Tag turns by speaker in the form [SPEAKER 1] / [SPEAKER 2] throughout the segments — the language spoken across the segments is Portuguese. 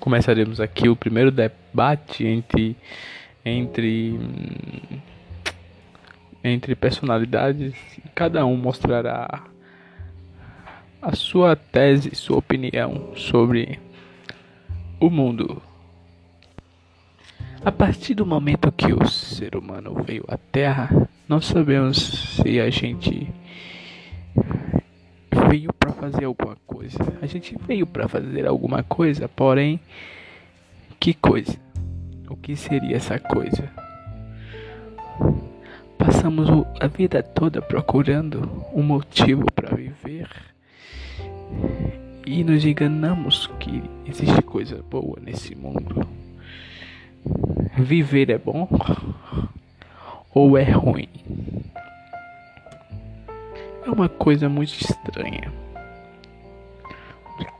[SPEAKER 1] começaremos aqui o primeiro debate entre entre entre personalidades. Cada um mostrará a sua tese, sua opinião sobre o mundo. A partir do momento que o ser humano veio à Terra, não sabemos se a gente veio para fazer alguma coisa. A gente veio para fazer alguma coisa, porém, que coisa? O que seria essa coisa? Passamos a vida toda procurando um motivo para viver e nos enganamos que existe coisa boa nesse mundo. Viver é bom ou é ruim? É uma coisa muito estranha.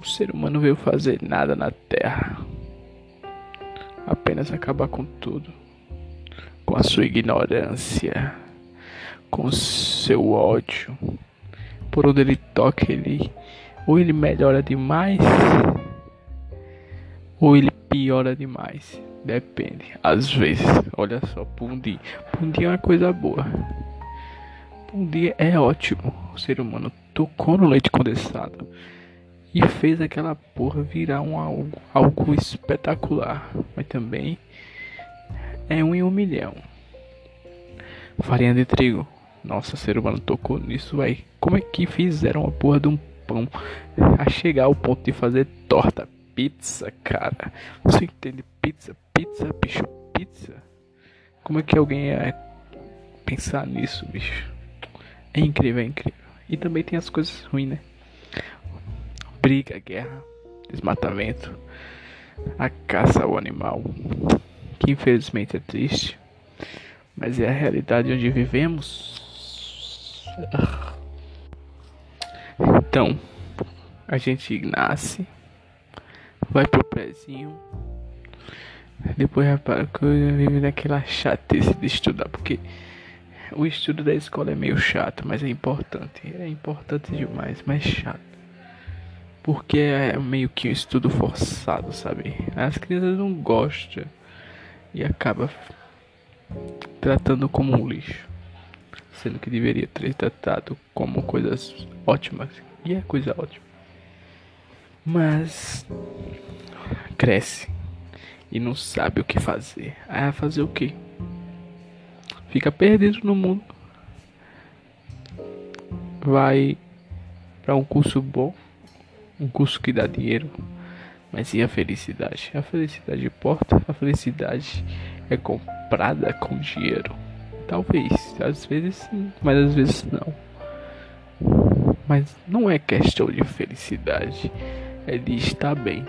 [SPEAKER 1] O ser humano veio fazer nada na Terra, apenas acabar com tudo, com a sua ignorância, com seu ódio. Por onde ele toca, ele ou ele melhora demais ou ele piora demais. Depende. Às vezes, olha só, pudim. Pudim é uma coisa boa. Pudim é ótimo. O ser humano tocou no leite condensado e fez aquela porra virar um algo, algo espetacular. Mas também é um em um milhão. Farinha de trigo. Nossa, ser humano tocou nisso, vai. Como é que fizeram a porra de um pão a chegar ao ponto de fazer torta? Pizza, cara. Você entende pizza? Pizza, bicho, pizza. Como é que alguém ia pensar nisso, bicho? É incrível, é incrível. E também tem as coisas ruins, né? Briga, guerra, desmatamento, a caça ao animal, que infelizmente é triste, mas é a realidade onde vivemos. Então, a gente nasce, vai pro pezinho depois repara que eu vive naquela chatice de estudar, porque o estudo da escola é meio chato, mas é importante. É importante demais, mas chato. Porque é meio que um estudo forçado, sabe? As crianças não gostam e acaba tratando como um lixo. Sendo que deveria ter tratado como coisas ótimas. E é coisa ótima. Mas cresce e não sabe o que fazer. Vai fazer o que? Fica perdido no mundo. Vai para um curso bom, um curso que dá dinheiro. Mas e a felicidade? A felicidade importa? A felicidade é comprada com dinheiro. Talvez, às vezes sim, mas às vezes não. Mas não é questão de felicidade, é de estar bem.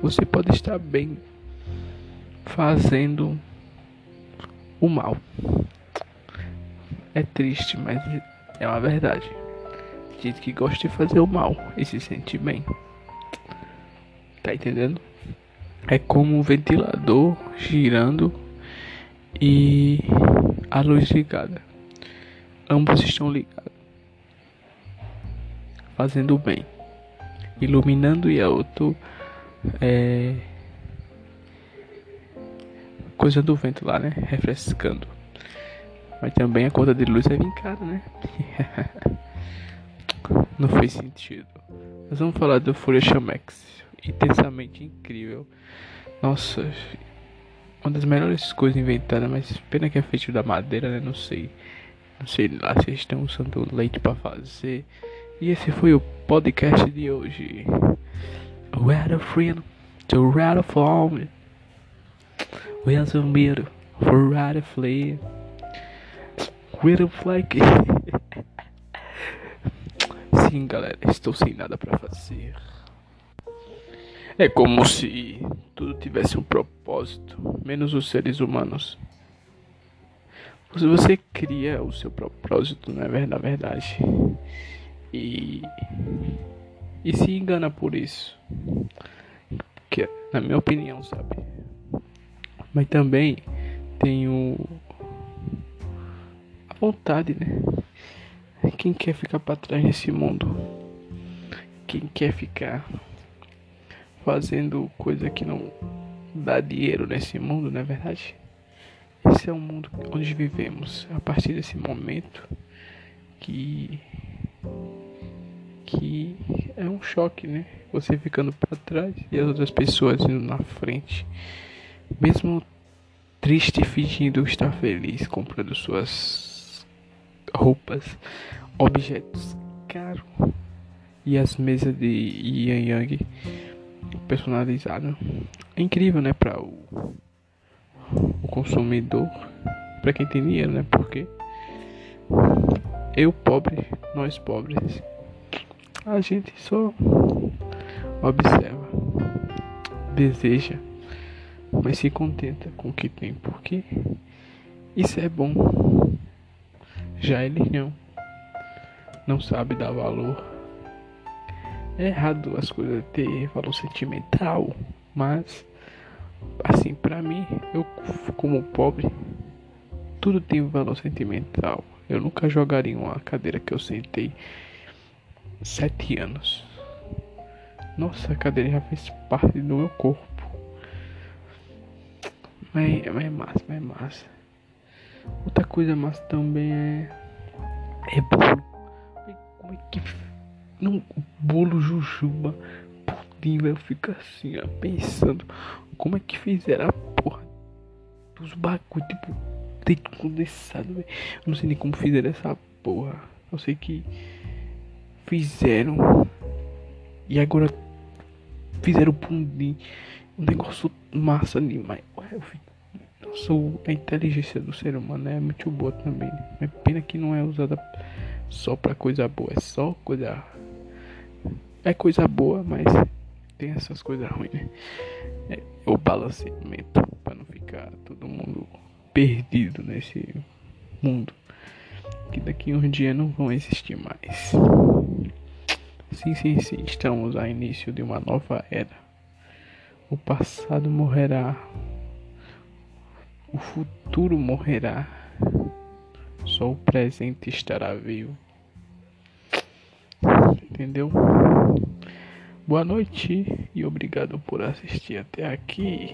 [SPEAKER 1] Você pode estar bem fazendo o mal. É triste, mas é uma verdade. Gente que gosta de fazer o mal e se sente bem. Tá entendendo? É como um ventilador girando e a luz ligada. Ambos estão ligados. Fazendo o bem. Iluminando e a outro é, coisa do vento lá, né? Refrescando. Mas também a conta de luz é vincada, né? Não fez sentido. Nós vamos falar do Fúria Chamex. Intensamente incrível. Nossa, uma das melhores coisas inventadas, mas pena que é feito da madeira, né? Não sei. Não sei lá se estão usando leite para fazer. E esse foi o podcast de hoje. Where the freedom to rattle for me. Where's o medo for rather flee? With a flag. Sim, galera, estou sem nada para fazer. É como se tudo tivesse um propósito, menos os seres humanos. Se você cria o seu propósito, não é na verdade, e e se engana por isso. Que na minha opinião, sabe? Mas também tenho a vontade, né? Quem quer ficar para trás nesse mundo? Quem quer ficar fazendo coisa que não dá dinheiro nesse mundo, não é verdade? Esse é o mundo onde vivemos. A partir desse momento que que é um choque, né? Você ficando para trás e as outras pessoas indo na frente. Mesmo triste fingindo estar feliz comprando suas roupas, objetos caros e as mesas de Yang Yang personalizado. É incrível, né, para o, o consumidor, para quem tem dinheiro, né? Porque eu pobre, nós pobres, a gente só observa, deseja, mas se contenta com o que tem, porque isso é bom. Já ele não, não sabe dar valor é errado as coisas ter valor sentimental, mas assim, para mim, eu como pobre, tudo tem valor sentimental. Eu nunca jogaria uma cadeira que eu sentei sete anos. Nossa, a cadeira já fez parte do meu corpo. Mas, mas é massa, mas é massa. Outra coisa massa também é. É bolo. Como é que num bolo jujuba, pudim, velho. Fica assim, ó, pensando como é que fizeram a porra dos bagulho, tipo, leite condensado, velho. Não sei nem como fizeram essa porra. Eu sei que fizeram e agora fizeram pudim. Um negócio massa demais. Eu fico. Nossa, a inteligência do ser humano é muito boa também. É pena que não é usada só pra coisa boa, é só coisa é coisa boa, mas tem essas coisas ruins, né? É, o balanceamento para não ficar todo mundo perdido nesse mundo que daqui um dia não vão existir mais. Sim, sim, sim, estamos a início de uma nova era. O passado morrerá, o futuro morrerá, só o presente estará vivo. Entendeu? Boa noite e obrigado por assistir até aqui.